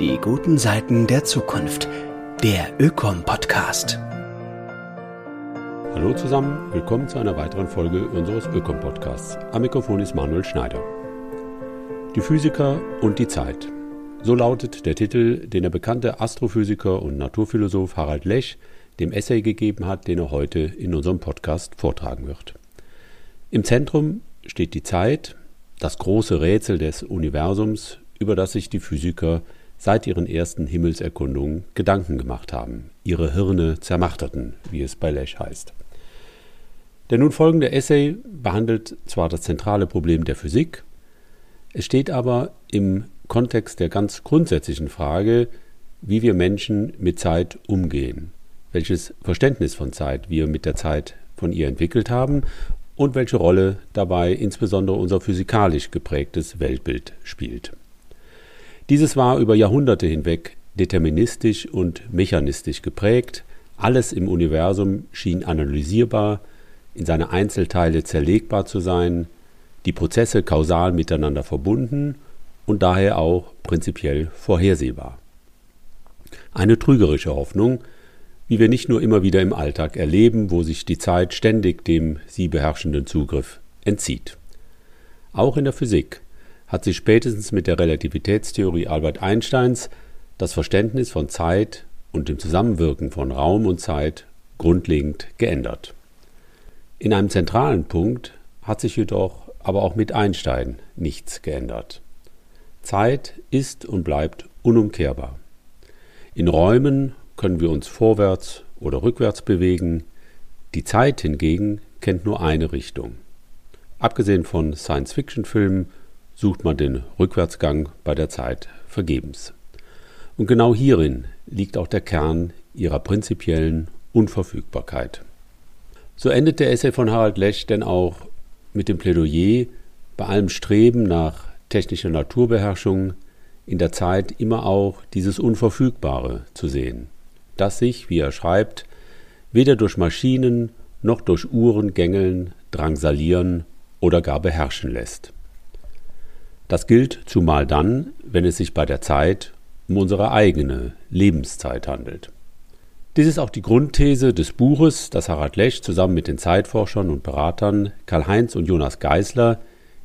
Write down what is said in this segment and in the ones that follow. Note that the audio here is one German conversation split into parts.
Die guten Seiten der Zukunft. Der Ökom-Podcast. Hallo zusammen, willkommen zu einer weiteren Folge unseres Ökom-Podcasts. Am Mikrofon ist Manuel Schneider. Die Physiker und die Zeit. So lautet der Titel, den der bekannte Astrophysiker und Naturphilosoph Harald Lech dem Essay gegeben hat, den er heute in unserem Podcast vortragen wird. Im Zentrum steht die Zeit, das große Rätsel des Universums, über das sich die Physiker seit ihren ersten Himmelserkundungen Gedanken gemacht haben, ihre Hirne zermachterten, wie es bei Lesch heißt. Der nun folgende Essay behandelt zwar das zentrale Problem der Physik, es steht aber im Kontext der ganz grundsätzlichen Frage, wie wir Menschen mit Zeit umgehen, welches Verständnis von Zeit wir mit der Zeit von ihr entwickelt haben und welche Rolle dabei insbesondere unser physikalisch geprägtes Weltbild spielt. Dieses war über Jahrhunderte hinweg deterministisch und mechanistisch geprägt, alles im Universum schien analysierbar, in seine Einzelteile zerlegbar zu sein, die Prozesse kausal miteinander verbunden und daher auch prinzipiell vorhersehbar. Eine trügerische Hoffnung, wie wir nicht nur immer wieder im Alltag erleben, wo sich die Zeit ständig dem sie beherrschenden Zugriff entzieht. Auch in der Physik hat sich spätestens mit der Relativitätstheorie Albert Einsteins das Verständnis von Zeit und dem Zusammenwirken von Raum und Zeit grundlegend geändert. In einem zentralen Punkt hat sich jedoch aber auch mit Einstein nichts geändert. Zeit ist und bleibt unumkehrbar. In Räumen können wir uns vorwärts oder rückwärts bewegen, die Zeit hingegen kennt nur eine Richtung. Abgesehen von Science-Fiction-Filmen sucht man den Rückwärtsgang bei der Zeit vergebens. Und genau hierin liegt auch der Kern ihrer prinzipiellen Unverfügbarkeit. So endet der Essay von Harald Lesch denn auch mit dem Plädoyer, bei allem Streben nach technischer Naturbeherrschung in der Zeit immer auch dieses Unverfügbare zu sehen, das sich, wie er schreibt, weder durch Maschinen noch durch Uhren gängeln, drangsalieren oder gar beherrschen lässt. Das gilt zumal dann, wenn es sich bei der Zeit um unsere eigene Lebenszeit handelt. Dies ist auch die Grundthese des Buches, das Harald Lesch zusammen mit den Zeitforschern und Beratern Karl-Heinz und Jonas Geisler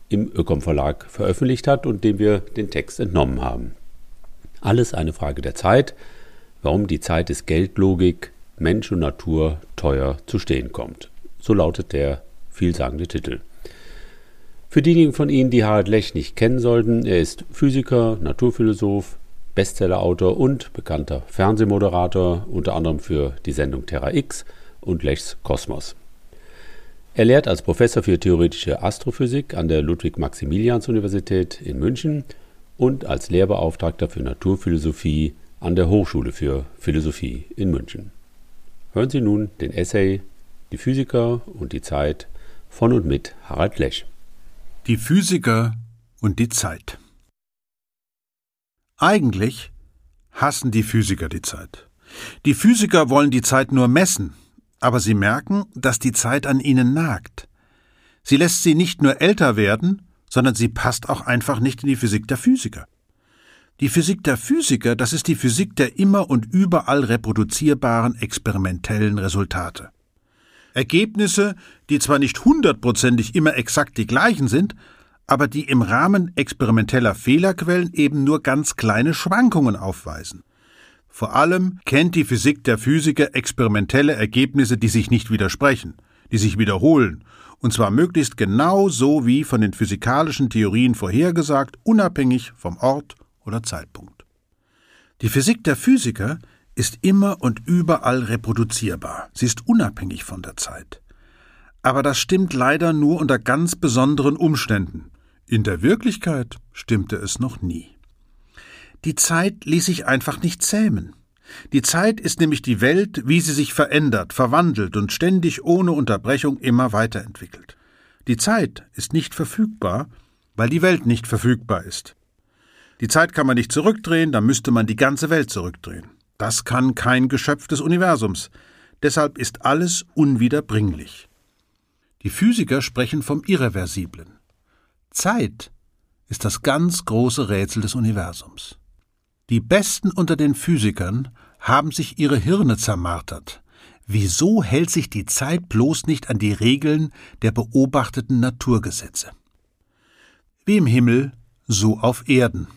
im Ökom Verlag veröffentlicht hat und dem wir den Text entnommen haben. Alles eine Frage der Zeit, warum die Zeit des Geldlogik Mensch und Natur teuer zu stehen kommt. So lautet der vielsagende Titel. Für diejenigen von Ihnen, die Harald Lech nicht kennen sollten, er ist Physiker, Naturphilosoph, Bestsellerautor und bekannter Fernsehmoderator, unter anderem für die Sendung Terra X und Lechs Kosmos. Er lehrt als Professor für theoretische Astrophysik an der Ludwig-Maximilians-Universität in München und als Lehrbeauftragter für Naturphilosophie an der Hochschule für Philosophie in München. Hören Sie nun den Essay Die Physiker und die Zeit von und mit Harald Lech. Die Physiker und die Zeit. Eigentlich hassen die Physiker die Zeit. Die Physiker wollen die Zeit nur messen, aber sie merken, dass die Zeit an ihnen nagt. Sie lässt sie nicht nur älter werden, sondern sie passt auch einfach nicht in die Physik der Physiker. Die Physik der Physiker, das ist die Physik der immer und überall reproduzierbaren experimentellen Resultate. Ergebnisse, die zwar nicht hundertprozentig immer exakt die gleichen sind, aber die im Rahmen experimenteller Fehlerquellen eben nur ganz kleine Schwankungen aufweisen. Vor allem kennt die Physik der Physiker experimentelle Ergebnisse, die sich nicht widersprechen, die sich wiederholen, und zwar möglichst genau so wie von den physikalischen Theorien vorhergesagt, unabhängig vom Ort oder Zeitpunkt. Die Physik der Physiker ist immer und überall reproduzierbar. Sie ist unabhängig von der Zeit. Aber das stimmt leider nur unter ganz besonderen Umständen. In der Wirklichkeit stimmte es noch nie. Die Zeit ließ sich einfach nicht zähmen. Die Zeit ist nämlich die Welt, wie sie sich verändert, verwandelt und ständig ohne Unterbrechung immer weiterentwickelt. Die Zeit ist nicht verfügbar, weil die Welt nicht verfügbar ist. Die Zeit kann man nicht zurückdrehen, dann müsste man die ganze Welt zurückdrehen. Das kann kein Geschöpf des Universums. Deshalb ist alles unwiederbringlich. Die Physiker sprechen vom Irreversiblen. Zeit ist das ganz große Rätsel des Universums. Die Besten unter den Physikern haben sich ihre Hirne zermartert. Wieso hält sich die Zeit bloß nicht an die Regeln der beobachteten Naturgesetze? Wie im Himmel, so auf Erden.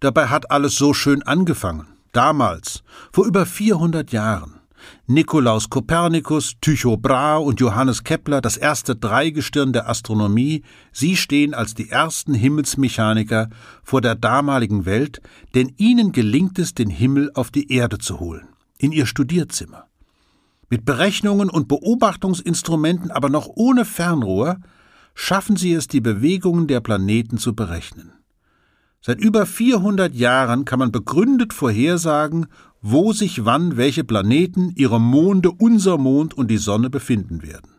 Dabei hat alles so schön angefangen. Damals, vor über 400 Jahren. Nikolaus Kopernikus, Tycho Brahe und Johannes Kepler, das erste Dreigestirn der Astronomie, sie stehen als die ersten Himmelsmechaniker vor der damaligen Welt, denn ihnen gelingt es, den Himmel auf die Erde zu holen, in ihr Studierzimmer. Mit Berechnungen und Beobachtungsinstrumenten, aber noch ohne Fernrohr, schaffen sie es, die Bewegungen der Planeten zu berechnen. Seit über 400 Jahren kann man begründet vorhersagen, wo sich wann welche Planeten, ihre Monde, unser Mond und die Sonne befinden werden.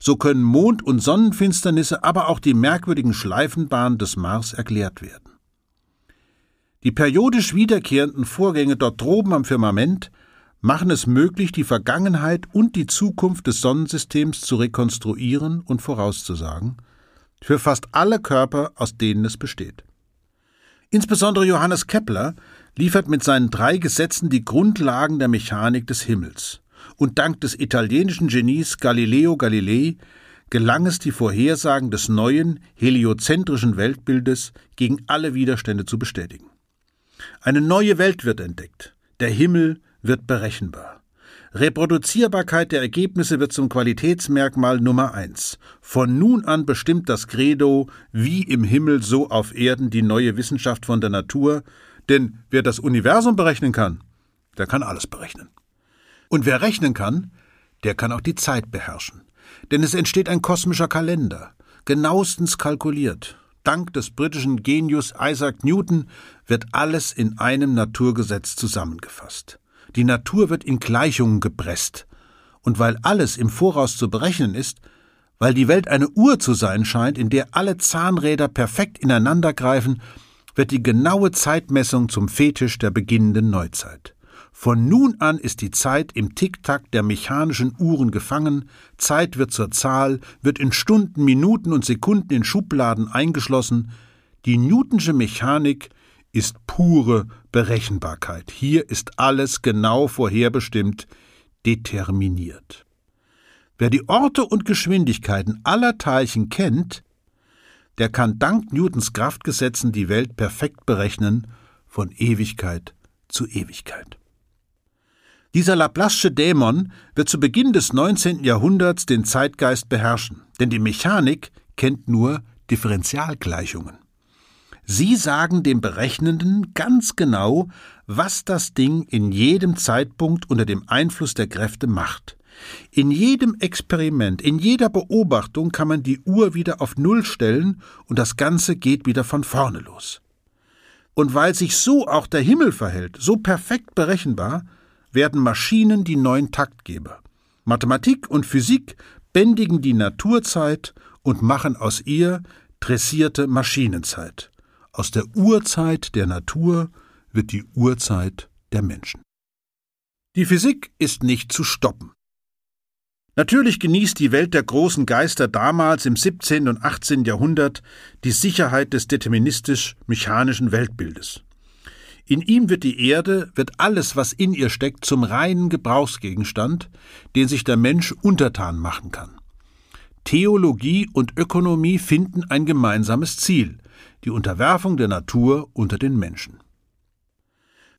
So können Mond- und Sonnenfinsternisse, aber auch die merkwürdigen Schleifenbahnen des Mars erklärt werden. Die periodisch wiederkehrenden Vorgänge dort droben am Firmament machen es möglich, die Vergangenheit und die Zukunft des Sonnensystems zu rekonstruieren und vorauszusagen, für fast alle Körper, aus denen es besteht. Insbesondere Johannes Kepler liefert mit seinen drei Gesetzen die Grundlagen der Mechanik des Himmels. Und dank des italienischen Genies Galileo Galilei gelang es, die Vorhersagen des neuen, heliozentrischen Weltbildes gegen alle Widerstände zu bestätigen. Eine neue Welt wird entdeckt. Der Himmel wird berechenbar. Reproduzierbarkeit der Ergebnisse wird zum Qualitätsmerkmal Nummer eins. Von nun an bestimmt das Credo, wie im Himmel, so auf Erden, die neue Wissenschaft von der Natur, denn wer das Universum berechnen kann, der kann alles berechnen. Und wer rechnen kann, der kann auch die Zeit beherrschen. Denn es entsteht ein kosmischer Kalender, genauestens kalkuliert. Dank des britischen Genius Isaac Newton wird alles in einem Naturgesetz zusammengefasst. Die Natur wird in Gleichungen gepresst. Und weil alles im Voraus zu berechnen ist, weil die Welt eine Uhr zu sein scheint, in der alle Zahnräder perfekt ineinandergreifen, wird die genaue Zeitmessung zum Fetisch der beginnenden Neuzeit. Von nun an ist die Zeit im Tick-Tack der mechanischen Uhren gefangen, Zeit wird zur Zahl, wird in Stunden, Minuten und Sekunden in Schubladen eingeschlossen. Die Newtonsche Mechanik ist pure Berechenbarkeit. Hier ist alles genau vorherbestimmt, determiniert. Wer die Orte und Geschwindigkeiten aller Teilchen kennt, der kann dank Newtons Kraftgesetzen die Welt perfekt berechnen, von Ewigkeit zu Ewigkeit. Dieser Laplace'sche Dämon wird zu Beginn des 19. Jahrhunderts den Zeitgeist beherrschen, denn die Mechanik kennt nur Differentialgleichungen. Sie sagen dem Berechnenden ganz genau, was das Ding in jedem Zeitpunkt unter dem Einfluss der Kräfte macht. In jedem Experiment, in jeder Beobachtung kann man die Uhr wieder auf Null stellen und das Ganze geht wieder von vorne los. Und weil sich so auch der Himmel verhält, so perfekt berechenbar, werden Maschinen die neuen Taktgeber. Mathematik und Physik bändigen die Naturzeit und machen aus ihr dressierte Maschinenzeit. Aus der Urzeit der Natur wird die Urzeit der Menschen. Die Physik ist nicht zu stoppen. Natürlich genießt die Welt der großen Geister damals im 17. und 18. Jahrhundert die Sicherheit des deterministisch-mechanischen Weltbildes. In ihm wird die Erde, wird alles, was in ihr steckt, zum reinen Gebrauchsgegenstand, den sich der Mensch untertan machen kann. Theologie und Ökonomie finden ein gemeinsames Ziel, die Unterwerfung der Natur unter den Menschen.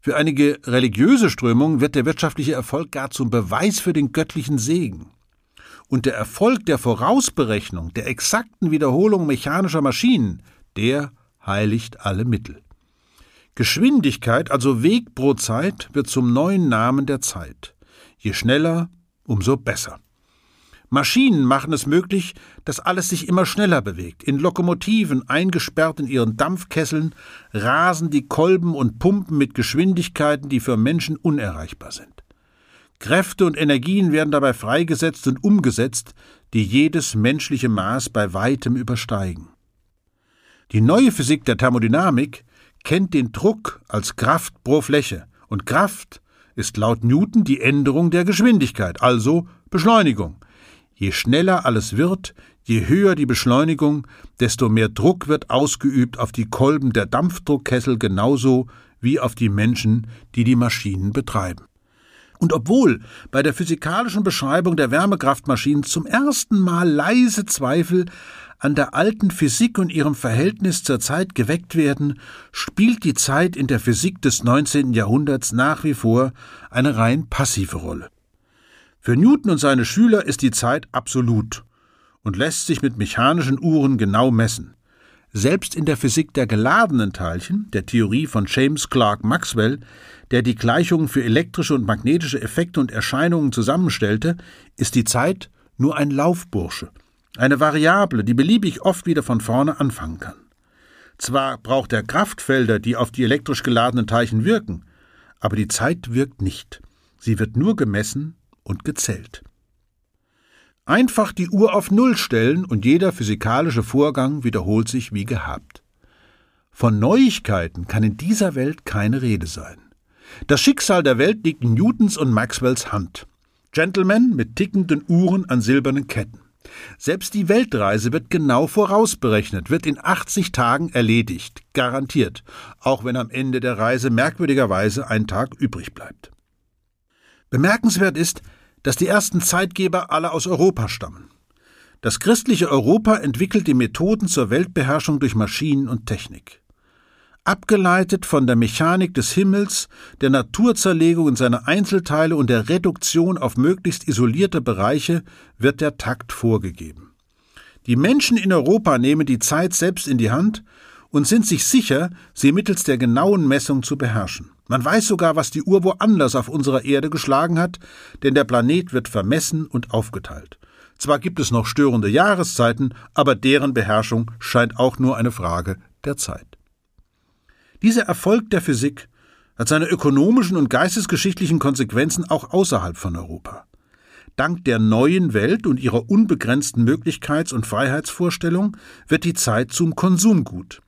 Für einige religiöse Strömungen wird der wirtschaftliche Erfolg gar zum Beweis für den göttlichen Segen. Und der Erfolg der Vorausberechnung, der exakten Wiederholung mechanischer Maschinen, der heiligt alle Mittel. Geschwindigkeit, also Weg pro Zeit, wird zum neuen Namen der Zeit. Je schneller, umso besser. Maschinen machen es möglich, dass alles sich immer schneller bewegt. In Lokomotiven, eingesperrt in ihren Dampfkesseln, rasen die Kolben und Pumpen mit Geschwindigkeiten, die für Menschen unerreichbar sind. Kräfte und Energien werden dabei freigesetzt und umgesetzt, die jedes menschliche Maß bei weitem übersteigen. Die neue Physik der Thermodynamik kennt den Druck als Kraft pro Fläche, und Kraft ist laut Newton die Änderung der Geschwindigkeit, also Beschleunigung. Je schneller alles wird, je höher die Beschleunigung, desto mehr Druck wird ausgeübt auf die Kolben der Dampfdruckkessel genauso wie auf die Menschen, die die Maschinen betreiben. Und obwohl bei der physikalischen Beschreibung der Wärmekraftmaschinen zum ersten Mal leise Zweifel an der alten Physik und ihrem Verhältnis zur Zeit geweckt werden, spielt die Zeit in der Physik des 19. Jahrhunderts nach wie vor eine rein passive Rolle. Für Newton und seine Schüler ist die Zeit absolut und lässt sich mit mechanischen Uhren genau messen. Selbst in der Physik der geladenen Teilchen, der Theorie von James Clerk Maxwell, der die Gleichungen für elektrische und magnetische Effekte und Erscheinungen zusammenstellte, ist die Zeit nur ein Laufbursche, eine Variable, die beliebig oft wieder von vorne anfangen kann. Zwar braucht er Kraftfelder, die auf die elektrisch geladenen Teilchen wirken, aber die Zeit wirkt nicht. Sie wird nur gemessen und gezählt. Einfach die Uhr auf Null stellen und jeder physikalische Vorgang wiederholt sich wie gehabt. Von Neuigkeiten kann in dieser Welt keine Rede sein. Das Schicksal der Welt liegt in Newtons und Maxwells Hand. Gentlemen mit tickenden Uhren an silbernen Ketten. Selbst die Weltreise wird genau vorausberechnet, wird in 80 Tagen erledigt, garantiert, auch wenn am Ende der Reise merkwürdigerweise ein Tag übrig bleibt. Bemerkenswert ist, dass die ersten Zeitgeber alle aus Europa stammen. Das christliche Europa entwickelt die Methoden zur Weltbeherrschung durch Maschinen und Technik. Abgeleitet von der Mechanik des Himmels, der Naturzerlegung in seine Einzelteile und der Reduktion auf möglichst isolierte Bereiche wird der Takt vorgegeben. Die Menschen in Europa nehmen die Zeit selbst in die Hand und sind sich sicher, sie mittels der genauen Messung zu beherrschen. Man weiß sogar, was die Uhr woanders auf unserer Erde geschlagen hat, denn der Planet wird vermessen und aufgeteilt. Zwar gibt es noch störende Jahreszeiten, aber deren Beherrschung scheint auch nur eine Frage der Zeit. Dieser Erfolg der Physik hat seine ökonomischen und geistesgeschichtlichen Konsequenzen auch außerhalb von Europa. Dank der neuen Welt und ihrer unbegrenzten Möglichkeits- und Freiheitsvorstellung wird die Zeit zum Konsumgut.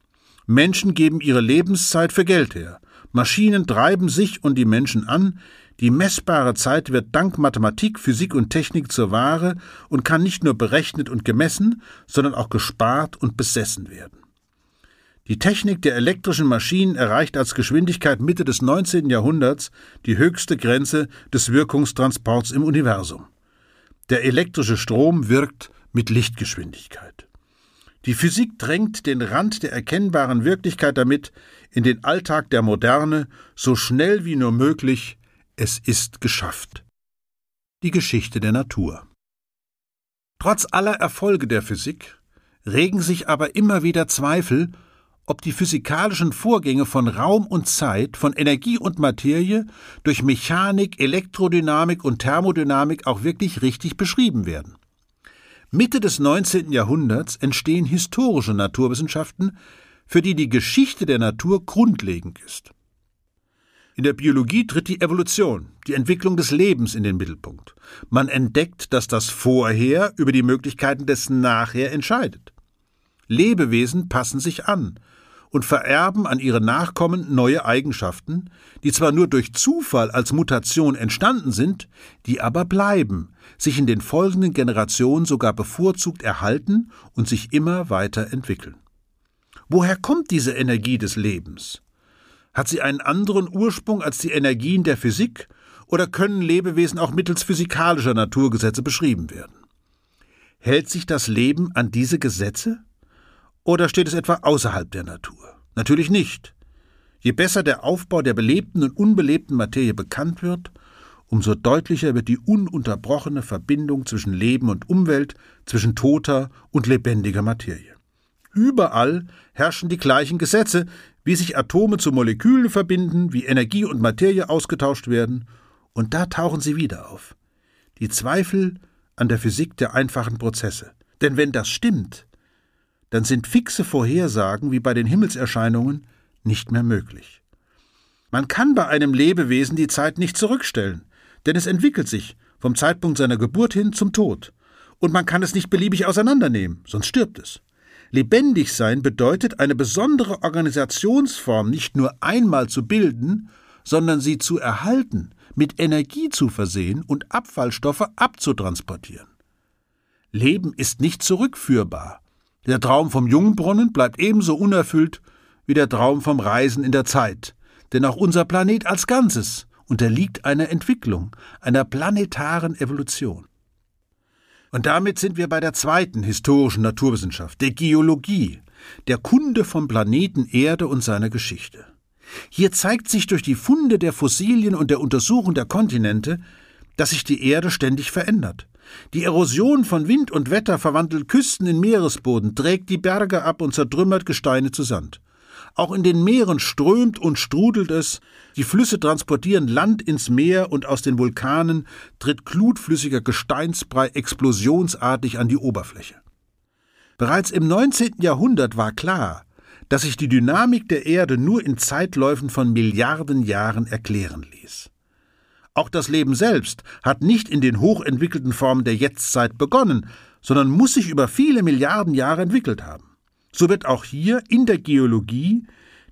Menschen geben ihre Lebenszeit für Geld her. Maschinen treiben sich und die Menschen an, die messbare Zeit wird dank Mathematik, Physik und Technik zur Ware und kann nicht nur berechnet und gemessen, sondern auch gespart und besessen werden. Die Technik der elektrischen Maschinen erreicht als Geschwindigkeit Mitte des 19. Jahrhunderts die höchste Grenze des Wirkungstransports im Universum. Der elektrische Strom wirkt mit Lichtgeschwindigkeit. Die Physik drängt den Rand der erkennbaren Wirklichkeit damit in den Alltag der Moderne so schnell wie nur möglich. Es ist geschafft. Die Geschichte der Natur. Trotz aller Erfolge der Physik regen sich aber immer wieder Zweifel, ob die physikalischen Vorgänge von Raum und Zeit, von Energie und Materie durch Mechanik, Elektrodynamik und Thermodynamik auch wirklich richtig beschrieben werden. Mitte des 19. Jahrhunderts entstehen historische Naturwissenschaften, für die die Geschichte der Natur grundlegend ist. In der Biologie tritt die Evolution, die Entwicklung des Lebens in den Mittelpunkt. Man entdeckt, dass das Vorher über die Möglichkeiten des Nachher entscheidet. Lebewesen passen sich an, und vererben an ihre Nachkommen neue Eigenschaften, die zwar nur durch Zufall als Mutation entstanden sind, die aber bleiben, sich in den folgenden Generationen sogar bevorzugt erhalten und sich immer weiter entwickeln. Woher kommt diese Energie des Lebens? Hat sie einen anderen Ursprung als die Energien der Physik, oder können Lebewesen auch mittels physikalischer Naturgesetze beschrieben werden? Hält sich das Leben an diese Gesetze? Oder steht es etwa außerhalb der Natur? Natürlich nicht. Je besser der Aufbau der belebten und unbelebten Materie bekannt wird, umso deutlicher wird die ununterbrochene Verbindung zwischen Leben und Umwelt, zwischen toter und lebendiger Materie. Überall herrschen die gleichen Gesetze, wie sich Atome zu Molekülen verbinden, wie Energie und Materie ausgetauscht werden, und da tauchen sie wieder auf. Die Zweifel an der Physik der einfachen Prozesse. Denn wenn das stimmt, dann sind fixe Vorhersagen wie bei den Himmelserscheinungen nicht mehr möglich. Man kann bei einem Lebewesen die Zeit nicht zurückstellen, denn es entwickelt sich vom Zeitpunkt seiner Geburt hin zum Tod, und man kann es nicht beliebig auseinandernehmen, sonst stirbt es. Lebendig sein bedeutet, eine besondere Organisationsform nicht nur einmal zu bilden, sondern sie zu erhalten, mit Energie zu versehen und Abfallstoffe abzutransportieren. Leben ist nicht zurückführbar. Der Traum vom Jungbrunnen bleibt ebenso unerfüllt wie der Traum vom Reisen in der Zeit, denn auch unser Planet als Ganzes unterliegt einer Entwicklung, einer planetaren Evolution. Und damit sind wir bei der zweiten historischen Naturwissenschaft, der Geologie, der Kunde vom Planeten Erde und seiner Geschichte. Hier zeigt sich durch die Funde der Fossilien und der Untersuchung der Kontinente, dass sich die Erde ständig verändert. Die Erosion von Wind und Wetter verwandelt Küsten in Meeresboden, trägt die Berge ab und zertrümmert Gesteine zu Sand. Auch in den Meeren strömt und strudelt es, die Flüsse transportieren Land ins Meer und aus den Vulkanen tritt glutflüssiger Gesteinsbrei explosionsartig an die Oberfläche. Bereits im 19. Jahrhundert war klar, dass sich die Dynamik der Erde nur in Zeitläufen von Milliarden Jahren erklären ließ. Auch das Leben selbst hat nicht in den hochentwickelten Formen der Jetztzeit begonnen, sondern muss sich über viele Milliarden Jahre entwickelt haben. So wird auch hier in der Geologie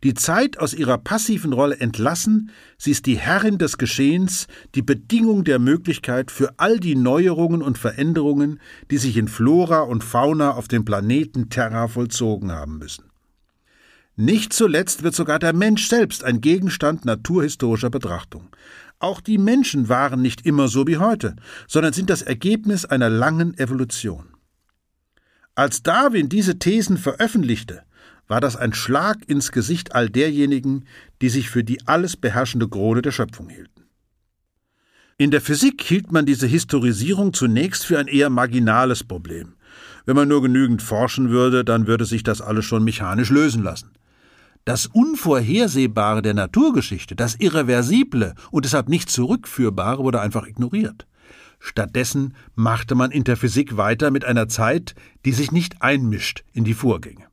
die Zeit aus ihrer passiven Rolle entlassen, sie ist die Herrin des Geschehens, die Bedingung der Möglichkeit für all die Neuerungen und Veränderungen, die sich in Flora und Fauna auf dem Planeten Terra vollzogen haben müssen. Nicht zuletzt wird sogar der Mensch selbst ein Gegenstand naturhistorischer Betrachtung. Auch die Menschen waren nicht immer so wie heute, sondern sind das Ergebnis einer langen Evolution. Als Darwin diese Thesen veröffentlichte, war das ein Schlag ins Gesicht all derjenigen, die sich für die alles beherrschende Krone der Schöpfung hielten. In der Physik hielt man diese Historisierung zunächst für ein eher marginales Problem. Wenn man nur genügend forschen würde, dann würde sich das alles schon mechanisch lösen lassen. Das Unvorhersehbare der Naturgeschichte, das Irreversible und deshalb nicht zurückführbare wurde einfach ignoriert. Stattdessen machte man in der Physik weiter mit einer Zeit, die sich nicht einmischt in die Vorgänge.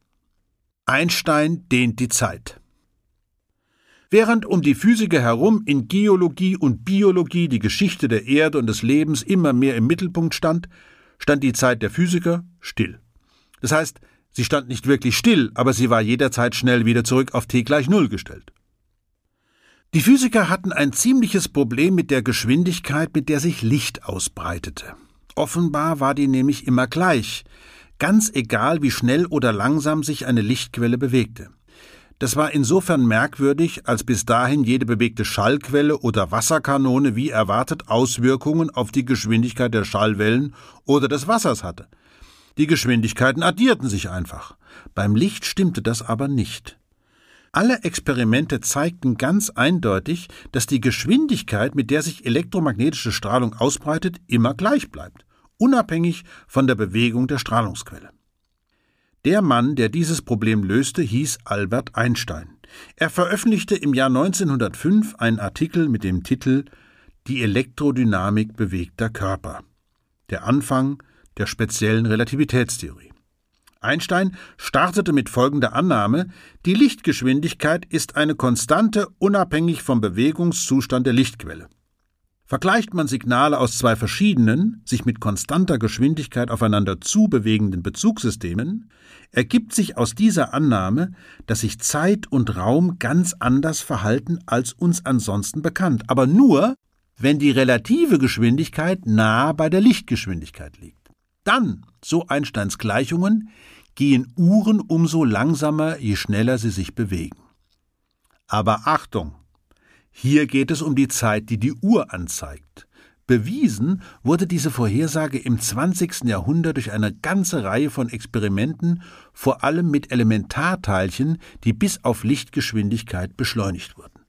Einstein dehnt die Zeit. Während um die Physiker herum in Geologie und Biologie die Geschichte der Erde und des Lebens immer mehr im Mittelpunkt stand, stand die Zeit der Physiker still. Das heißt, Sie stand nicht wirklich still, aber sie war jederzeit schnell wieder zurück auf t gleich Null gestellt. Die Physiker hatten ein ziemliches Problem mit der Geschwindigkeit, mit der sich Licht ausbreitete. Offenbar war die nämlich immer gleich, ganz egal wie schnell oder langsam sich eine Lichtquelle bewegte. Das war insofern merkwürdig, als bis dahin jede bewegte Schallquelle oder Wasserkanone wie erwartet Auswirkungen auf die Geschwindigkeit der Schallwellen oder des Wassers hatte. Die Geschwindigkeiten addierten sich einfach. Beim Licht stimmte das aber nicht. Alle Experimente zeigten ganz eindeutig, dass die Geschwindigkeit, mit der sich elektromagnetische Strahlung ausbreitet, immer gleich bleibt, unabhängig von der Bewegung der Strahlungsquelle. Der Mann, der dieses Problem löste, hieß Albert Einstein. Er veröffentlichte im Jahr 1905 einen Artikel mit dem Titel Die Elektrodynamik bewegter Körper. Der Anfang der speziellen Relativitätstheorie. Einstein startete mit folgender Annahme, die Lichtgeschwindigkeit ist eine Konstante unabhängig vom Bewegungszustand der Lichtquelle. Vergleicht man Signale aus zwei verschiedenen, sich mit konstanter Geschwindigkeit aufeinander zubewegenden Bezugssystemen, ergibt sich aus dieser Annahme, dass sich Zeit und Raum ganz anders verhalten als uns ansonsten bekannt, aber nur, wenn die relative Geschwindigkeit nahe bei der Lichtgeschwindigkeit liegt. Dann, so Einsteins Gleichungen, gehen Uhren umso langsamer, je schneller sie sich bewegen. Aber Achtung! Hier geht es um die Zeit, die die Uhr anzeigt. Bewiesen wurde diese Vorhersage im 20. Jahrhundert durch eine ganze Reihe von Experimenten, vor allem mit Elementarteilchen, die bis auf Lichtgeschwindigkeit beschleunigt wurden.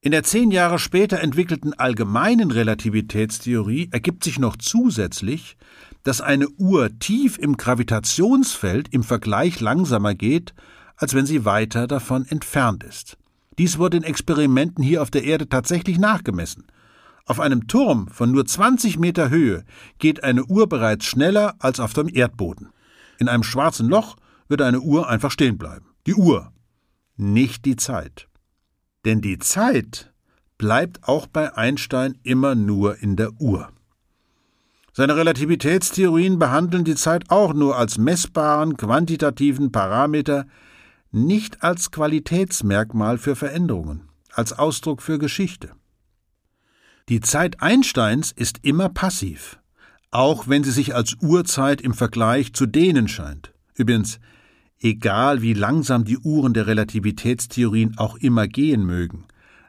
In der zehn Jahre später entwickelten allgemeinen Relativitätstheorie ergibt sich noch zusätzlich, dass eine Uhr tief im Gravitationsfeld im Vergleich langsamer geht, als wenn sie weiter davon entfernt ist. Dies wurde in Experimenten hier auf der Erde tatsächlich nachgemessen. Auf einem Turm von nur 20 Meter Höhe geht eine Uhr bereits schneller als auf dem Erdboden. In einem schwarzen Loch wird eine Uhr einfach stehen bleiben. Die Uhr, nicht die Zeit. Denn die Zeit bleibt auch bei Einstein immer nur in der Uhr. Seine Relativitätstheorien behandeln die Zeit auch nur als messbaren quantitativen Parameter, nicht als Qualitätsmerkmal für Veränderungen, als Ausdruck für Geschichte. Die Zeit Einsteins ist immer passiv, auch wenn sie sich als Uhrzeit im Vergleich zu denen scheint. Übrigens, egal wie langsam die Uhren der Relativitätstheorien auch immer gehen mögen.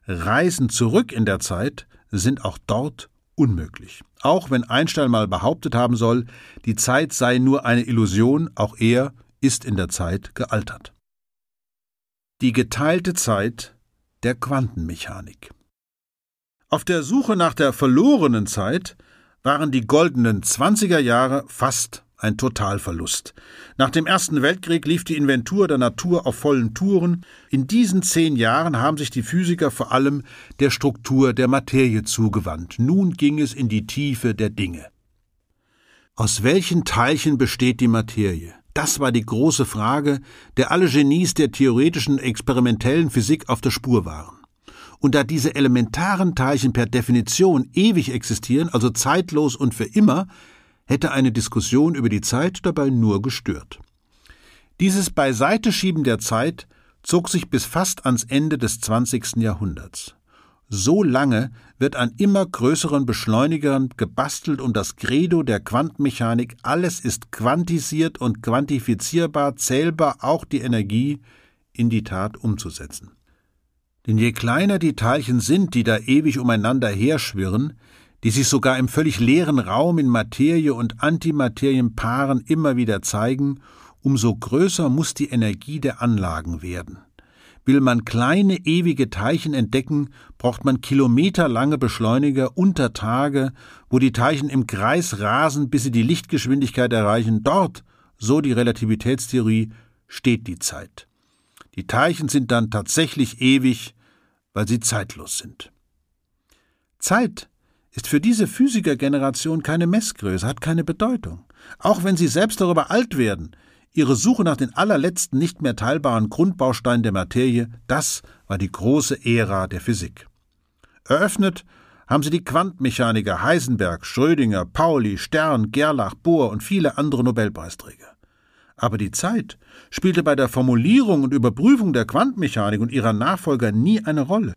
Reisen zurück in der Zeit sind auch dort unmöglich. Auch wenn Einstein mal behauptet haben soll, die Zeit sei nur eine Illusion, auch er ist in der Zeit gealtert. Die geteilte Zeit der Quantenmechanik. Auf der Suche nach der verlorenen Zeit waren die goldenen 20er Jahre fast ein Totalverlust. Nach dem Ersten Weltkrieg lief die Inventur der Natur auf vollen Touren. In diesen zehn Jahren haben sich die Physiker vor allem der Struktur der Materie zugewandt. Nun ging es in die Tiefe der Dinge. Aus welchen Teilchen besteht die Materie? Das war die große Frage, der alle Genies der theoretischen experimentellen Physik auf der Spur waren. Und da diese elementaren Teilchen per Definition ewig existieren, also zeitlos und für immer, hätte eine Diskussion über die Zeit dabei nur gestört. Dieses Beiseiteschieben der Zeit zog sich bis fast ans Ende des 20. Jahrhunderts. So lange wird an immer größeren Beschleunigern gebastelt, um das Credo der Quantenmechanik, alles ist quantisiert und quantifizierbar, zählbar, auch die Energie, in die Tat umzusetzen. Denn je kleiner die Teilchen sind, die da ewig umeinander herschwirren, die sich sogar im völlig leeren Raum in Materie und Antimaterienpaaren immer wieder zeigen, umso größer muss die Energie der Anlagen werden. Will man kleine ewige Teilchen entdecken, braucht man kilometerlange Beschleuniger unter Tage, wo die Teilchen im Kreis rasen, bis sie die Lichtgeschwindigkeit erreichen. Dort, so die Relativitätstheorie, steht die Zeit. Die Teilchen sind dann tatsächlich ewig, weil sie zeitlos sind. Zeit ist für diese Physikergeneration keine Messgröße, hat keine Bedeutung. Auch wenn sie selbst darüber alt werden, ihre Suche nach den allerletzten nicht mehr teilbaren Grundbausteinen der Materie, das war die große Ära der Physik. Eröffnet haben sie die Quantenmechaniker Heisenberg, Schrödinger, Pauli, Stern, Gerlach, Bohr und viele andere Nobelpreisträger. Aber die Zeit spielte bei der Formulierung und Überprüfung der Quantenmechanik und ihrer Nachfolger nie eine Rolle.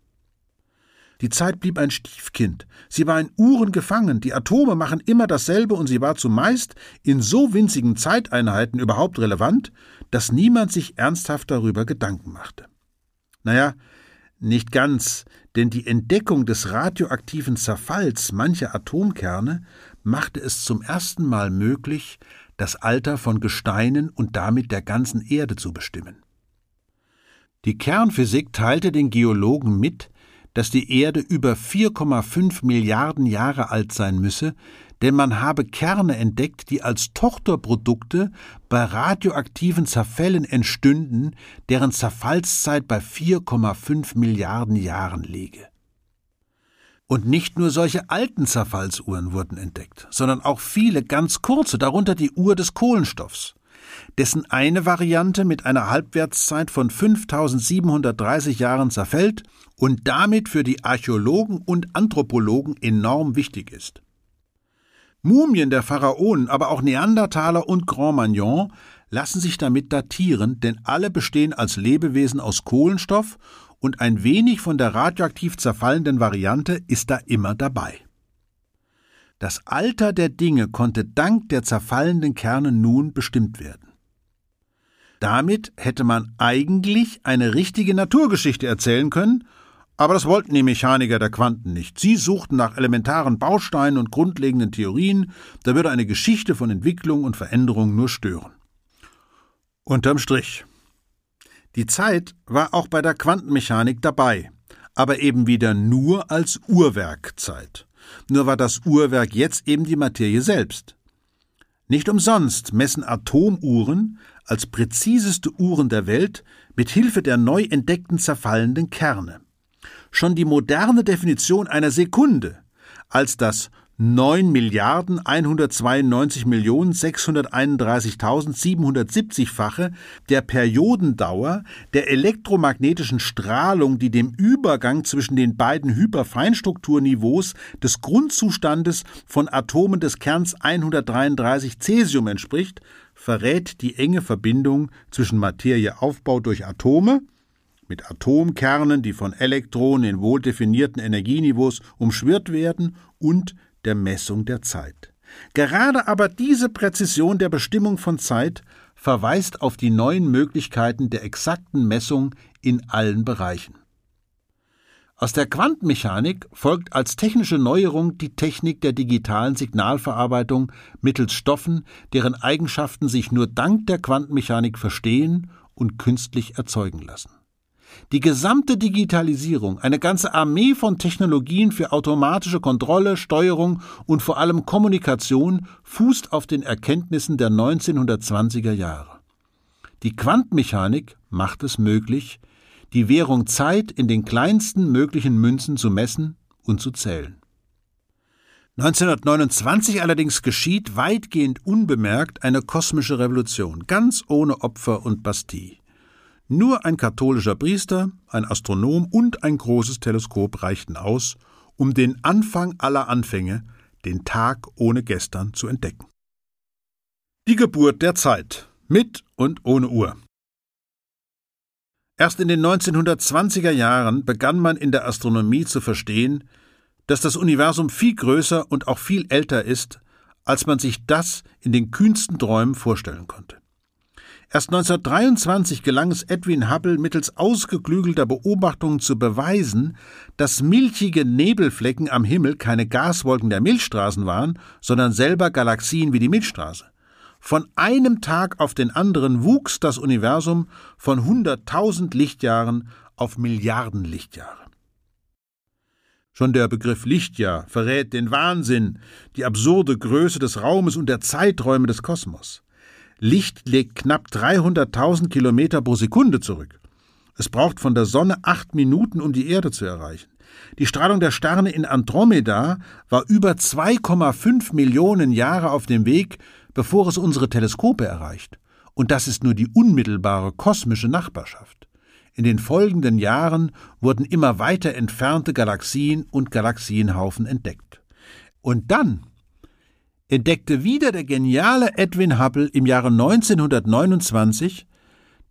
Die Zeit blieb ein Stiefkind. Sie war in Uhren gefangen. Die Atome machen immer dasselbe und sie war zumeist in so winzigen Zeiteinheiten überhaupt relevant, dass niemand sich ernsthaft darüber Gedanken machte. Naja, nicht ganz, denn die Entdeckung des radioaktiven Zerfalls mancher Atomkerne machte es zum ersten Mal möglich, das Alter von Gesteinen und damit der ganzen Erde zu bestimmen. Die Kernphysik teilte den Geologen mit, dass die Erde über 4,5 Milliarden Jahre alt sein müsse, denn man habe Kerne entdeckt, die als Tochterprodukte bei radioaktiven Zerfällen entstünden, deren Zerfallszeit bei 4,5 Milliarden Jahren liege. Und nicht nur solche alten Zerfallsuhren wurden entdeckt, sondern auch viele ganz kurze, darunter die Uhr des Kohlenstoffs dessen eine Variante mit einer Halbwertszeit von 5730 Jahren zerfällt und damit für die Archäologen und Anthropologen enorm wichtig ist. Mumien der Pharaonen, aber auch Neandertaler und Grand Magnon lassen sich damit datieren, denn alle bestehen als Lebewesen aus Kohlenstoff und ein wenig von der radioaktiv zerfallenden Variante ist da immer dabei. Das Alter der Dinge konnte dank der zerfallenden Kerne nun bestimmt werden. Damit hätte man eigentlich eine richtige Naturgeschichte erzählen können, aber das wollten die Mechaniker der Quanten nicht. Sie suchten nach elementaren Bausteinen und grundlegenden Theorien, da würde eine Geschichte von Entwicklung und Veränderung nur stören. Unterm Strich. Die Zeit war auch bei der Quantenmechanik dabei, aber eben wieder nur als Uhrwerkzeit. Nur war das Uhrwerk jetzt eben die Materie selbst. Nicht umsonst messen Atomuhren als präziseste Uhren der Welt mit Hilfe der neu entdeckten zerfallenden Kerne. Schon die moderne Definition einer Sekunde als das 9 Milliarden 192 Millionen 631.770-fache der Periodendauer der elektromagnetischen Strahlung, die dem Übergang zwischen den beiden Hyperfeinstrukturniveaus des Grundzustandes von Atomen des Kerns 133 Cäsium entspricht, verrät die enge Verbindung zwischen Materieaufbau durch Atome mit Atomkernen, die von Elektronen in wohldefinierten Energieniveaus umschwirrt werden, und der Messung der Zeit. Gerade aber diese Präzision der Bestimmung von Zeit verweist auf die neuen Möglichkeiten der exakten Messung in allen Bereichen. Aus der Quantenmechanik folgt als technische Neuerung die Technik der digitalen Signalverarbeitung mittels Stoffen, deren Eigenschaften sich nur dank der Quantenmechanik verstehen und künstlich erzeugen lassen. Die gesamte Digitalisierung, eine ganze Armee von Technologien für automatische Kontrolle, Steuerung und vor allem Kommunikation fußt auf den Erkenntnissen der 1920er Jahre. Die Quantenmechanik macht es möglich, die Währung Zeit in den kleinsten möglichen Münzen zu messen und zu zählen. 1929 allerdings geschieht weitgehend unbemerkt eine kosmische Revolution, ganz ohne Opfer und Bastille. Nur ein katholischer Priester, ein Astronom und ein großes Teleskop reichten aus, um den Anfang aller Anfänge, den Tag ohne gestern, zu entdecken. Die Geburt der Zeit, mit und ohne Uhr. Erst in den 1920er Jahren begann man in der Astronomie zu verstehen, dass das Universum viel größer und auch viel älter ist, als man sich das in den kühnsten Träumen vorstellen konnte. Erst 1923 gelang es Edwin Hubble mittels ausgeklügelter Beobachtungen zu beweisen, dass milchige Nebelflecken am Himmel keine Gaswolken der Milchstraßen waren, sondern selber Galaxien wie die Milchstraße. Von einem Tag auf den anderen wuchs das Universum von hunderttausend Lichtjahren auf Milliarden Lichtjahre. Schon der Begriff Lichtjahr verrät den Wahnsinn, die absurde Größe des Raumes und der Zeiträume des Kosmos. Licht legt knapp 300.000 Kilometer pro Sekunde zurück. Es braucht von der Sonne acht Minuten, um die Erde zu erreichen. Die Strahlung der Sterne in Andromeda war über 2,5 Millionen Jahre auf dem Weg, bevor es unsere Teleskope erreicht. Und das ist nur die unmittelbare kosmische Nachbarschaft. In den folgenden Jahren wurden immer weiter entfernte Galaxien und Galaxienhaufen entdeckt. Und dann entdeckte wieder der geniale Edwin Hubble im Jahre 1929,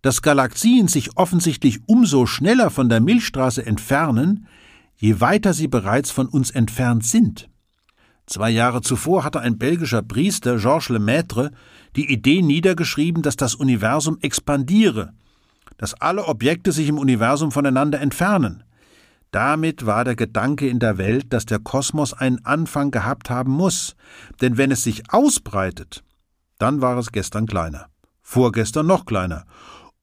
dass Galaxien sich offensichtlich umso schneller von der Milchstraße entfernen, je weiter sie bereits von uns entfernt sind. Zwei Jahre zuvor hatte ein belgischer Priester, Georges Lemaitre, die Idee niedergeschrieben, dass das Universum expandiere, dass alle Objekte sich im Universum voneinander entfernen. Damit war der Gedanke in der Welt, dass der Kosmos einen Anfang gehabt haben muss, denn wenn es sich ausbreitet, dann war es gestern kleiner, vorgestern noch kleiner,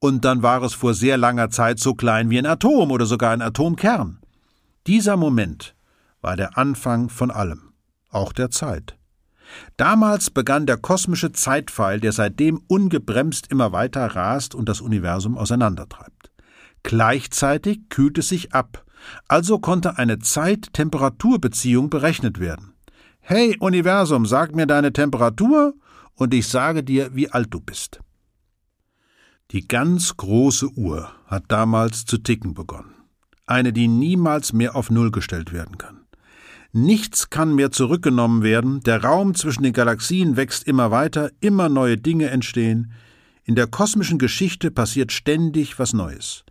und dann war es vor sehr langer Zeit so klein wie ein Atom oder sogar ein Atomkern. Dieser Moment war der Anfang von allem, auch der Zeit. Damals begann der kosmische Zeitpfeil, der seitdem ungebremst immer weiter rast und das Universum auseinandertreibt. Gleichzeitig kühlt es sich ab, also konnte eine Zeit-Temperatur-Beziehung berechnet werden. Hey Universum, sag mir deine Temperatur und ich sage dir, wie alt du bist. Die ganz große Uhr hat damals zu ticken begonnen. Eine, die niemals mehr auf Null gestellt werden kann. Nichts kann mehr zurückgenommen werden, der Raum zwischen den Galaxien wächst immer weiter, immer neue Dinge entstehen. In der kosmischen Geschichte passiert ständig was Neues.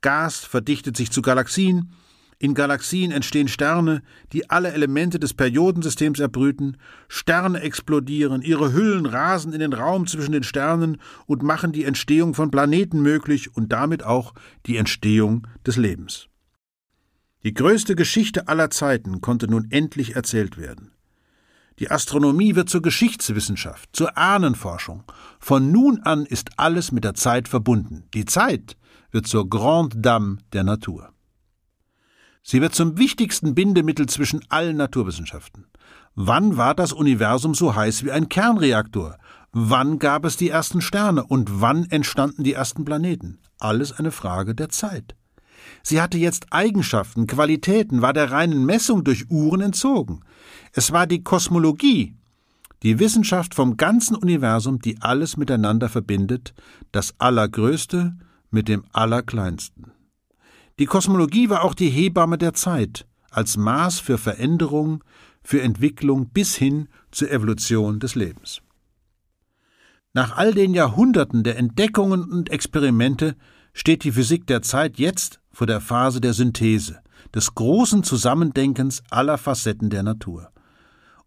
Gas verdichtet sich zu Galaxien, in Galaxien entstehen Sterne, die alle Elemente des Periodensystems erbrüten, Sterne explodieren, ihre Hüllen rasen in den Raum zwischen den Sternen und machen die Entstehung von Planeten möglich und damit auch die Entstehung des Lebens. Die größte Geschichte aller Zeiten konnte nun endlich erzählt werden. Die Astronomie wird zur Geschichtswissenschaft, zur Ahnenforschung. Von nun an ist alles mit der Zeit verbunden. Die Zeit wird zur Grande Dame der Natur. Sie wird zum wichtigsten Bindemittel zwischen allen Naturwissenschaften. Wann war das Universum so heiß wie ein Kernreaktor? Wann gab es die ersten Sterne und wann entstanden die ersten Planeten? Alles eine Frage der Zeit. Sie hatte jetzt Eigenschaften, Qualitäten, war der reinen Messung durch Uhren entzogen. Es war die Kosmologie, die Wissenschaft vom ganzen Universum, die alles miteinander verbindet, das Allergrößte mit dem Allerkleinsten. Die Kosmologie war auch die Hebamme der Zeit, als Maß für Veränderung, für Entwicklung bis hin zur Evolution des Lebens. Nach all den Jahrhunderten der Entdeckungen und Experimente steht die Physik der Zeit jetzt vor der Phase der Synthese, des großen Zusammendenkens aller Facetten der Natur.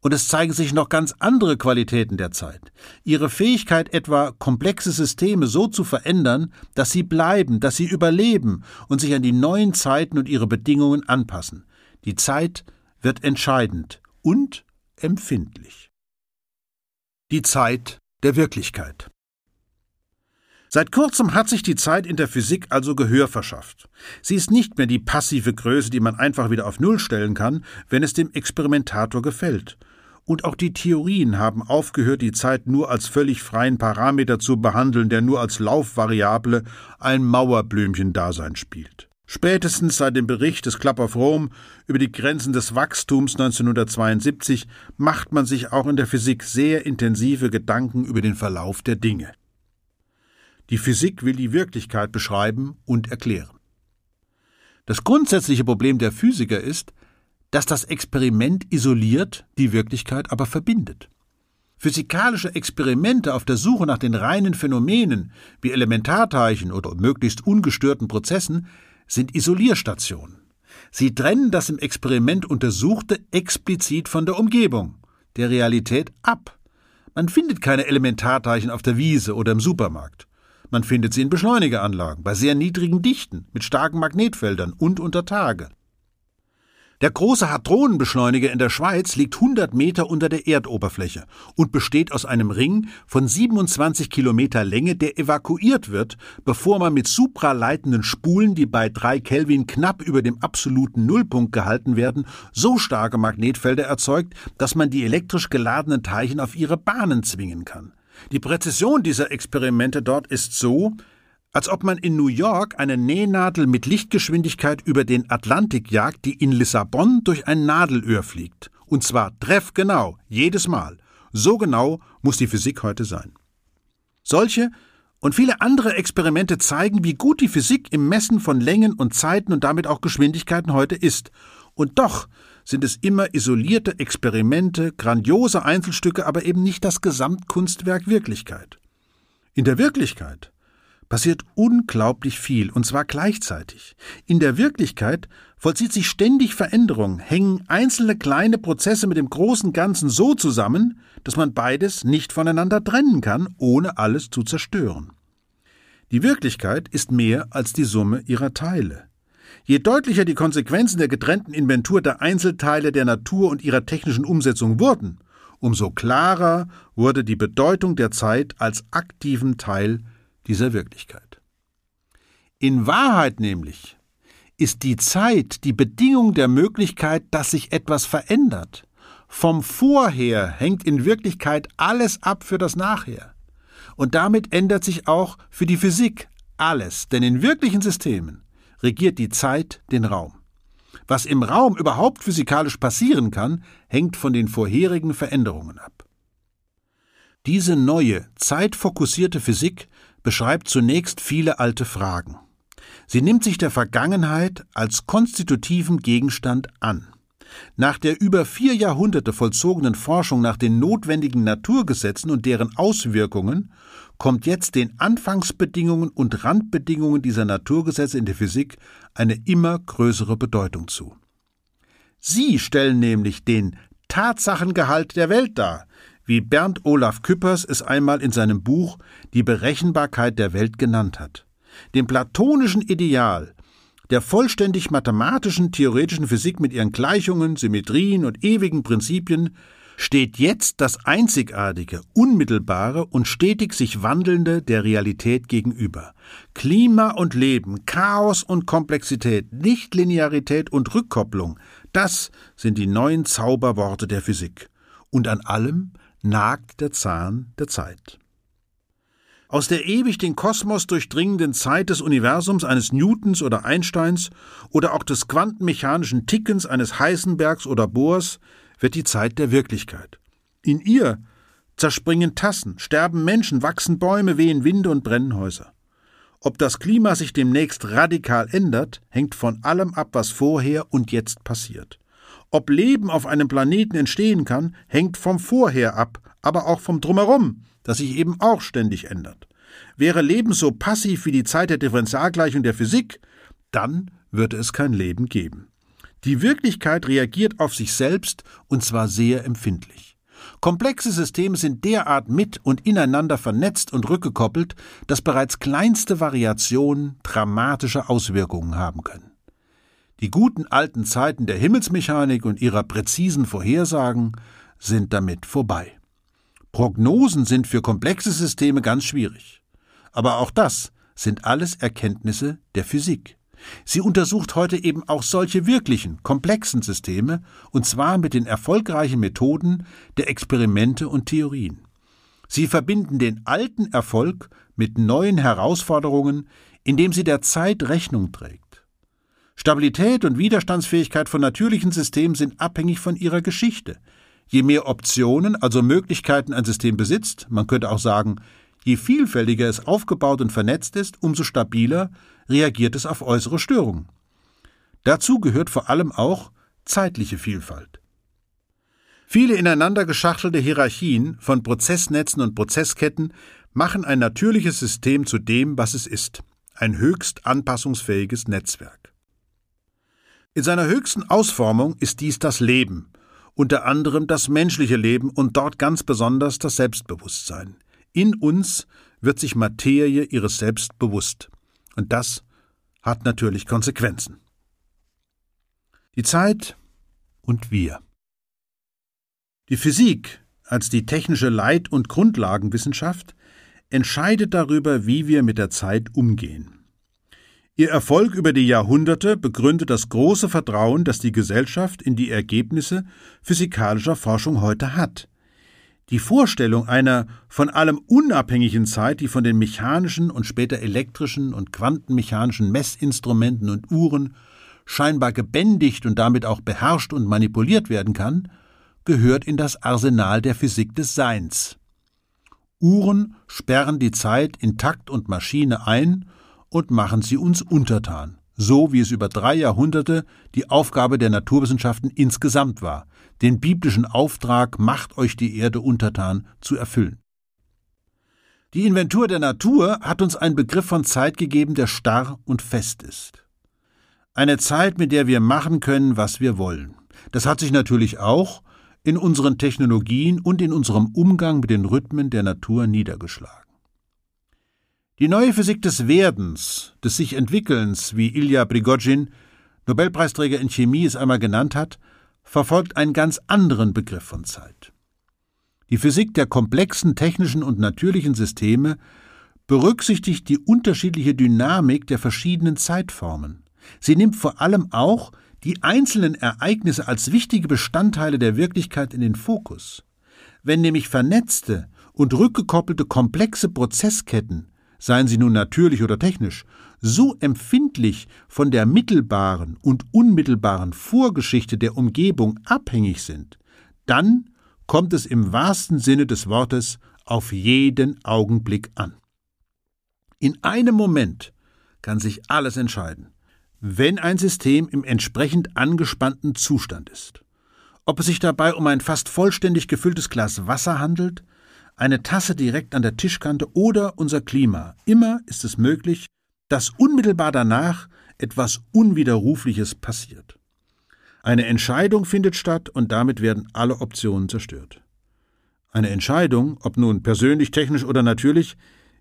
Und es zeigen sich noch ganz andere Qualitäten der Zeit. Ihre Fähigkeit etwa, komplexe Systeme so zu verändern, dass sie bleiben, dass sie überleben und sich an die neuen Zeiten und ihre Bedingungen anpassen. Die Zeit wird entscheidend und empfindlich. Die Zeit der Wirklichkeit. Seit kurzem hat sich die Zeit in der Physik also Gehör verschafft. Sie ist nicht mehr die passive Größe, die man einfach wieder auf Null stellen kann, wenn es dem Experimentator gefällt. Und auch die Theorien haben aufgehört, die Zeit nur als völlig freien Parameter zu behandeln, der nur als Laufvariable ein Mauerblümchen-Dasein spielt. Spätestens seit dem Bericht des Club of Rome über die Grenzen des Wachstums 1972 macht man sich auch in der Physik sehr intensive Gedanken über den Verlauf der Dinge. Die Physik will die Wirklichkeit beschreiben und erklären. Das grundsätzliche Problem der Physiker ist, dass das Experiment isoliert, die Wirklichkeit aber verbindet. Physikalische Experimente auf der Suche nach den reinen Phänomenen wie Elementarteilchen oder möglichst ungestörten Prozessen sind Isolierstationen. Sie trennen das im Experiment Untersuchte explizit von der Umgebung, der Realität ab. Man findet keine Elementarteilchen auf der Wiese oder im Supermarkt. Man findet sie in Beschleunigeranlagen, bei sehr niedrigen Dichten, mit starken Magnetfeldern und unter Tage. Der große Hadronenbeschleuniger in der Schweiz liegt 100 Meter unter der Erdoberfläche und besteht aus einem Ring von 27 Kilometer Länge, der evakuiert wird, bevor man mit supraleitenden Spulen, die bei 3 Kelvin knapp über dem absoluten Nullpunkt gehalten werden, so starke Magnetfelder erzeugt, dass man die elektrisch geladenen Teilchen auf ihre Bahnen zwingen kann. Die Präzision dieser Experimente dort ist so, als ob man in New York eine Nähnadel mit Lichtgeschwindigkeit über den Atlantik jagt, die in Lissabon durch ein Nadelöhr fliegt. Und zwar treffgenau, jedes Mal. So genau muss die Physik heute sein. Solche und viele andere Experimente zeigen, wie gut die Physik im Messen von Längen und Zeiten und damit auch Geschwindigkeiten heute ist. Und doch sind es immer isolierte Experimente, grandiose Einzelstücke, aber eben nicht das Gesamtkunstwerk Wirklichkeit. In der Wirklichkeit passiert unglaublich viel, und zwar gleichzeitig. In der Wirklichkeit vollzieht sich ständig Veränderung, hängen einzelne kleine Prozesse mit dem großen Ganzen so zusammen, dass man beides nicht voneinander trennen kann, ohne alles zu zerstören. Die Wirklichkeit ist mehr als die Summe ihrer Teile. Je deutlicher die Konsequenzen der getrennten Inventur der Einzelteile der Natur und ihrer technischen Umsetzung wurden, umso klarer wurde die Bedeutung der Zeit als aktiven Teil dieser Wirklichkeit. In Wahrheit nämlich ist die Zeit die Bedingung der Möglichkeit, dass sich etwas verändert. Vom Vorher hängt in Wirklichkeit alles ab für das Nachher. Und damit ändert sich auch für die Physik alles, denn in wirklichen Systemen regiert die Zeit den Raum. Was im Raum überhaupt physikalisch passieren kann, hängt von den vorherigen Veränderungen ab. Diese neue, zeitfokussierte Physik beschreibt zunächst viele alte Fragen. Sie nimmt sich der Vergangenheit als konstitutiven Gegenstand an. Nach der über vier Jahrhunderte vollzogenen Forschung nach den notwendigen Naturgesetzen und deren Auswirkungen kommt jetzt den Anfangsbedingungen und Randbedingungen dieser Naturgesetze in der Physik eine immer größere Bedeutung zu. Sie stellen nämlich den Tatsachengehalt der Welt dar, wie Bernd Olaf Küppers es einmal in seinem Buch Die Berechenbarkeit der Welt genannt hat. Dem platonischen Ideal der vollständig mathematischen theoretischen Physik mit ihren Gleichungen, Symmetrien und ewigen Prinzipien steht jetzt das Einzigartige, Unmittelbare und stetig sich Wandelnde der Realität gegenüber. Klima und Leben, Chaos und Komplexität, Nichtlinearität und Rückkopplung, das sind die neuen Zauberworte der Physik. Und an allem nagt der Zahn der Zeit. Aus der ewig den Kosmos durchdringenden Zeit des Universums eines Newtons oder Einsteins oder auch des quantenmechanischen Tickens eines Heisenbergs oder Bohrs wird die Zeit der Wirklichkeit. In ihr zerspringen Tassen, sterben Menschen, wachsen Bäume, wehen Winde und brennen Häuser. Ob das Klima sich demnächst radikal ändert, hängt von allem ab, was vorher und jetzt passiert. Ob Leben auf einem Planeten entstehen kann, hängt vom Vorher ab, aber auch vom Drumherum, das sich eben auch ständig ändert. Wäre Leben so passiv wie die Zeit der Differentialgleichung der Physik, dann würde es kein Leben geben. Die Wirklichkeit reagiert auf sich selbst und zwar sehr empfindlich. Komplexe Systeme sind derart mit und ineinander vernetzt und rückgekoppelt, dass bereits kleinste Variationen dramatische Auswirkungen haben können. Die guten alten Zeiten der Himmelsmechanik und ihrer präzisen Vorhersagen sind damit vorbei. Prognosen sind für komplexe Systeme ganz schwierig. Aber auch das sind alles Erkenntnisse der Physik. Sie untersucht heute eben auch solche wirklichen, komplexen Systeme, und zwar mit den erfolgreichen Methoden der Experimente und Theorien. Sie verbinden den alten Erfolg mit neuen Herausforderungen, indem sie der Zeit Rechnung trägt. Stabilität und Widerstandsfähigkeit von natürlichen Systemen sind abhängig von ihrer Geschichte. Je mehr Optionen, also Möglichkeiten ein System besitzt, man könnte auch sagen, je vielfältiger es aufgebaut und vernetzt ist, umso stabiler reagiert es auf äußere Störungen. Dazu gehört vor allem auch zeitliche Vielfalt. Viele ineinander geschachtelte Hierarchien von Prozessnetzen und Prozessketten machen ein natürliches System zu dem, was es ist, ein höchst anpassungsfähiges Netzwerk. In seiner höchsten Ausformung ist dies das Leben, unter anderem das menschliche Leben und dort ganz besonders das Selbstbewusstsein. In uns wird sich Materie ihres Selbst bewusst. Und das hat natürlich Konsequenzen. Die Zeit und wir. Die Physik als die technische Leit- und Grundlagenwissenschaft entscheidet darüber, wie wir mit der Zeit umgehen. Ihr Erfolg über die Jahrhunderte begründet das große Vertrauen, das die Gesellschaft in die Ergebnisse physikalischer Forschung heute hat. Die Vorstellung einer von allem unabhängigen Zeit, die von den mechanischen und später elektrischen und quantenmechanischen Messinstrumenten und Uhren scheinbar gebändigt und damit auch beherrscht und manipuliert werden kann, gehört in das Arsenal der Physik des Seins. Uhren sperren die Zeit in Takt und Maschine ein und machen sie uns untertan so wie es über drei Jahrhunderte die Aufgabe der Naturwissenschaften insgesamt war, den biblischen Auftrag Macht euch die Erde untertan zu erfüllen. Die Inventur der Natur hat uns einen Begriff von Zeit gegeben, der starr und fest ist. Eine Zeit, mit der wir machen können, was wir wollen. Das hat sich natürlich auch in unseren Technologien und in unserem Umgang mit den Rhythmen der Natur niedergeschlagen. Die neue Physik des Werdens, des sich Entwickelns, wie Ilya Prigozhin, Nobelpreisträger in Chemie, es einmal genannt hat, verfolgt einen ganz anderen Begriff von Zeit. Die Physik der komplexen technischen und natürlichen Systeme berücksichtigt die unterschiedliche Dynamik der verschiedenen Zeitformen. Sie nimmt vor allem auch die einzelnen Ereignisse als wichtige Bestandteile der Wirklichkeit in den Fokus. Wenn nämlich vernetzte und rückgekoppelte komplexe Prozessketten seien sie nun natürlich oder technisch, so empfindlich von der mittelbaren und unmittelbaren Vorgeschichte der Umgebung abhängig sind, dann kommt es im wahrsten Sinne des Wortes auf jeden Augenblick an. In einem Moment kann sich alles entscheiden, wenn ein System im entsprechend angespannten Zustand ist. Ob es sich dabei um ein fast vollständig gefülltes Glas Wasser handelt, eine Tasse direkt an der Tischkante oder unser Klima. Immer ist es möglich, dass unmittelbar danach etwas Unwiderrufliches passiert. Eine Entscheidung findet statt und damit werden alle Optionen zerstört. Eine Entscheidung, ob nun persönlich, technisch oder natürlich,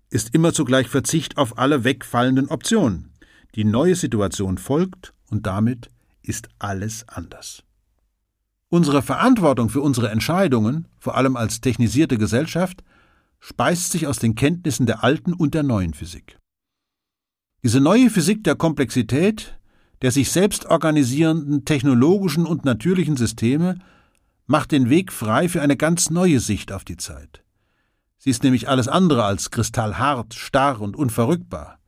ist immer zugleich Verzicht auf alle wegfallenden Optionen. Die neue Situation folgt und damit ist alles anders. Unsere Verantwortung für unsere Entscheidungen, vor allem als technisierte Gesellschaft, speist sich aus den Kenntnissen der alten und der neuen Physik. Diese neue Physik der Komplexität, der sich selbst organisierenden technologischen und natürlichen Systeme macht den Weg frei für eine ganz neue Sicht auf die Zeit. Sie ist nämlich alles andere als kristallhart, starr und unverrückbar.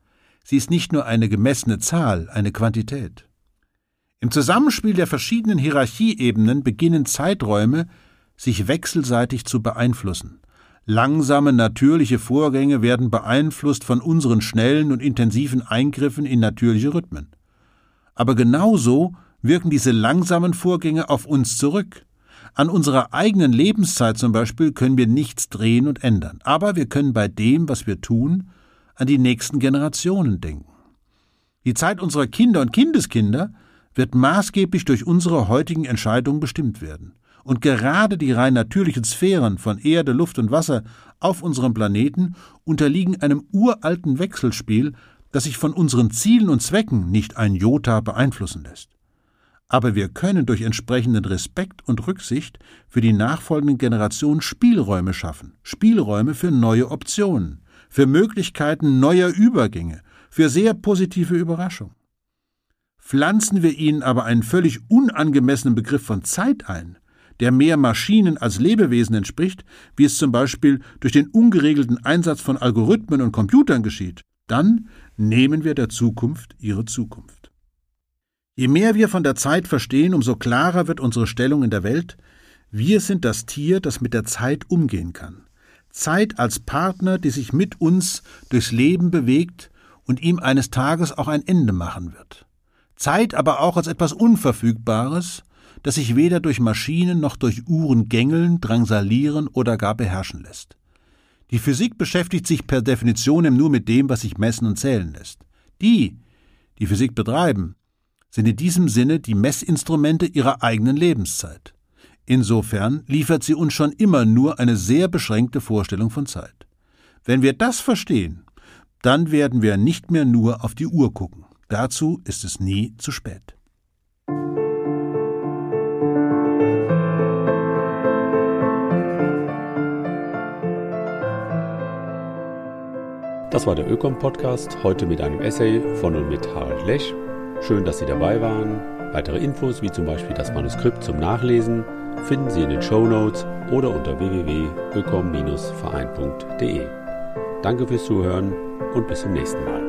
Sie ist nicht nur eine gemessene Zahl, eine Quantität. Im Zusammenspiel der verschiedenen Hierarchieebenen beginnen Zeiträume sich wechselseitig zu beeinflussen. Langsame natürliche Vorgänge werden beeinflusst von unseren schnellen und intensiven Eingriffen in natürliche Rhythmen. Aber genauso wirken diese langsamen Vorgänge auf uns zurück. An unserer eigenen Lebenszeit zum Beispiel können wir nichts drehen und ändern, aber wir können bei dem, was wir tun, an die nächsten Generationen denken. Die Zeit unserer Kinder und Kindeskinder wird maßgeblich durch unsere heutigen Entscheidungen bestimmt werden. Und gerade die rein natürlichen Sphären von Erde, Luft und Wasser auf unserem Planeten unterliegen einem uralten Wechselspiel, das sich von unseren Zielen und Zwecken nicht ein Jota beeinflussen lässt. Aber wir können durch entsprechenden Respekt und Rücksicht für die nachfolgenden Generationen Spielräume schaffen, Spielräume für neue Optionen, für Möglichkeiten neuer Übergänge, für sehr positive Überraschungen. Pflanzen wir ihnen aber einen völlig unangemessenen Begriff von Zeit ein, der mehr Maschinen als Lebewesen entspricht, wie es zum Beispiel durch den ungeregelten Einsatz von Algorithmen und Computern geschieht, dann nehmen wir der Zukunft ihre Zukunft. Je mehr wir von der Zeit verstehen, umso klarer wird unsere Stellung in der Welt. Wir sind das Tier, das mit der Zeit umgehen kann. Zeit als Partner, die sich mit uns durchs Leben bewegt und ihm eines Tages auch ein Ende machen wird. Zeit aber auch als etwas Unverfügbares, das sich weder durch Maschinen noch durch Uhren gängeln, drangsalieren oder gar beherrschen lässt. Die Physik beschäftigt sich per Definition nur mit dem, was sich messen und zählen lässt. Die, die Physik betreiben, sind in diesem Sinne die Messinstrumente ihrer eigenen Lebenszeit. Insofern liefert sie uns schon immer nur eine sehr beschränkte Vorstellung von Zeit. Wenn wir das verstehen, dann werden wir nicht mehr nur auf die Uhr gucken. Dazu ist es nie zu spät. Das war der Ökom-Podcast, heute mit einem Essay von und mit Harald Lech. Schön, dass Sie dabei waren. Weitere Infos, wie zum Beispiel das Manuskript zum Nachlesen, finden Sie in den Show Notes oder unter www.ökom-verein.de. Danke fürs Zuhören und bis zum nächsten Mal.